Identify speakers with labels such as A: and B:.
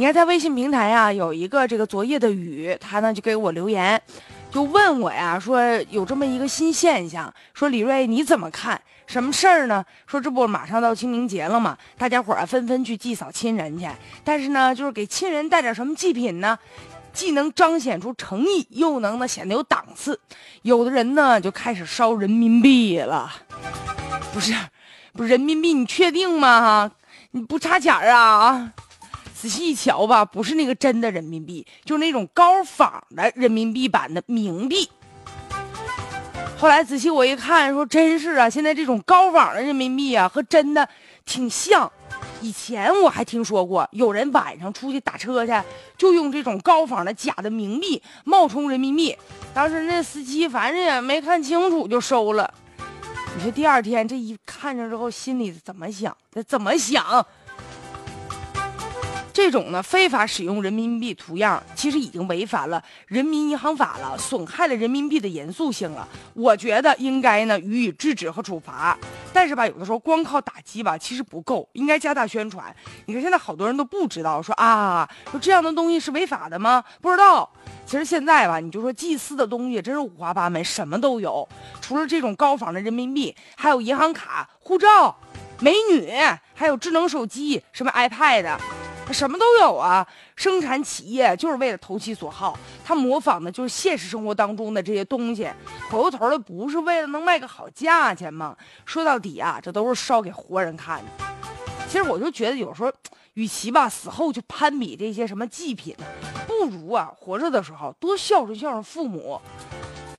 A: 你看，在微信平台呀，有一个这个昨夜的雨，他呢就给我留言，就问我呀，说有这么一个新现象，说李瑞你怎么看？什么事儿呢？说这不马上到清明节了嘛，大家伙儿纷纷去祭扫亲人去，但是呢，就是给亲人带点什么祭品呢？既能彰显出诚意，又能呢显得有档次。有的人呢就开始烧人民币了，不是，不是人民币，你确定吗？哈，你不差钱儿啊啊！仔细一瞧吧，不是那个真的人民币，就是那种高仿的人民币版的冥币。后来仔细我一看，说真是啊，现在这种高仿的人民币啊，和真的挺像。以前我还听说过，有人晚上出去打车去，就用这种高仿的假的冥币冒充人民币。当时那司机反正也没看清楚就收了。你说第二天这一看着之后，心里怎么想？他怎么想？这种呢非法使用人民币图样，其实已经违反了人民银行法了，损害了人民币的严肃性了。我觉得应该呢予以制止和处罚。但是吧，有的时候光靠打击吧，其实不够，应该加大宣传。你看现在好多人都不知道，说啊，说这样的东西是违法的吗？不知道。其实现在吧，你就说祭祀的东西真是五花八门，什么都有。除了这种高仿的人民币，还有银行卡、护照、美女，还有智能手机，什么 iPad。什么都有啊！生产企业就是为了投其所好，他模仿的就是现实生活当中的这些东西，回过头来不是为了能卖个好价钱吗？说到底啊，这都是烧给活人看的。其实我就觉得有时候，与其吧死后去攀比这些什么祭品，不如啊活着的时候多孝顺孝顺父母。